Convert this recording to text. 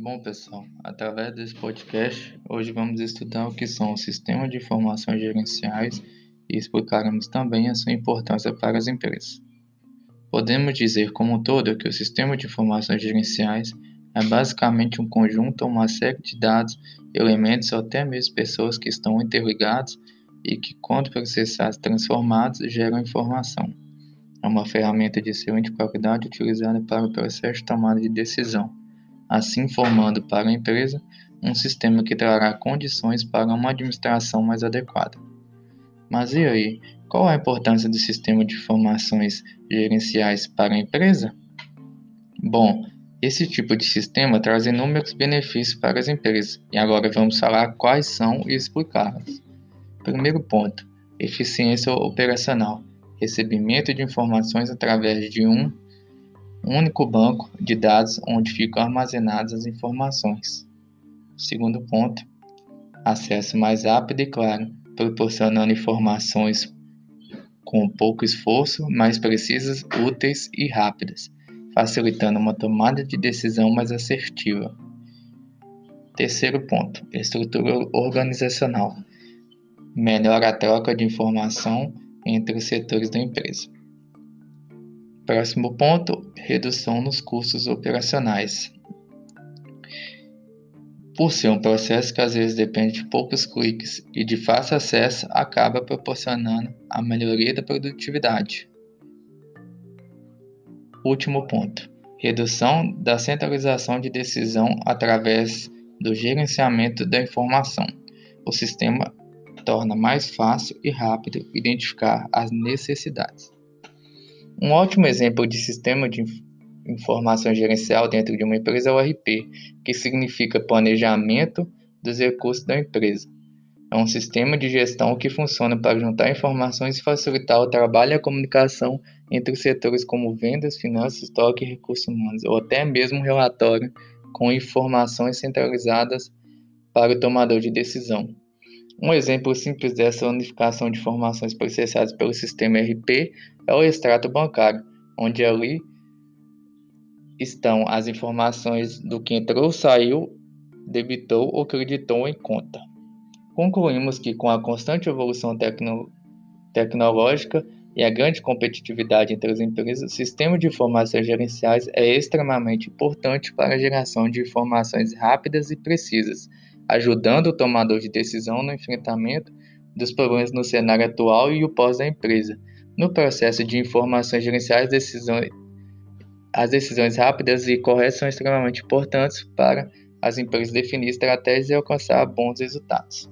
Bom, pessoal, através desse podcast, hoje vamos estudar o que são os sistemas de informações gerenciais e explicaremos também a sua importância para as empresas. Podemos dizer como um todo que o sistema de informações gerenciais é basicamente um conjunto ou uma série de dados, elementos ou até mesmo pessoas que estão interligados e que, quando processados e transformados, geram informação. É uma ferramenta de excelente qualidade utilizada para o processo de tomada de decisão assim formando para a empresa um sistema que trará condições para uma administração mais adequada. Mas e aí, qual a importância do sistema de informações gerenciais para a empresa? Bom, esse tipo de sistema traz inúmeros benefícios para as empresas e agora vamos falar quais são e explicá-los. Primeiro ponto: eficiência operacional, recebimento de informações através de um único banco de dados onde ficam armazenadas as informações. Segundo ponto, acesso mais rápido e claro, proporcionando informações com pouco esforço, mais precisas, úteis e rápidas, facilitando uma tomada de decisão mais assertiva. Terceiro ponto, estrutura organizacional. Melhora a troca de informação entre os setores da empresa. Próximo ponto: redução nos custos operacionais. Por ser um processo que às vezes depende de poucos cliques e de fácil acesso, acaba proporcionando a melhoria da produtividade. Último ponto: redução da centralização de decisão através do gerenciamento da informação. O sistema torna mais fácil e rápido identificar as necessidades. Um ótimo exemplo de sistema de informação gerencial dentro de uma empresa é o RP, que significa Planejamento dos Recursos da Empresa. É um sistema de gestão que funciona para juntar informações e facilitar o trabalho e a comunicação entre setores como vendas, finanças, estoque e recursos humanos, ou até mesmo relatório com informações centralizadas para o tomador de decisão. Um exemplo simples dessa unificação de informações processadas pelo sistema RP é o extrato bancário, onde ali estão as informações do que entrou, saiu, debitou ou creditou em conta. Concluímos que com a constante evolução tecno tecnológica e a grande competitividade entre as empresas, o sistema de informações gerenciais é extremamente importante para a geração de informações rápidas e precisas ajudando o tomador de decisão no enfrentamento dos problemas no cenário atual e o pós da empresa. No processo de informações gerenciais, as decisões rápidas e corretas são extremamente importantes para as empresas definir estratégias e alcançar bons resultados.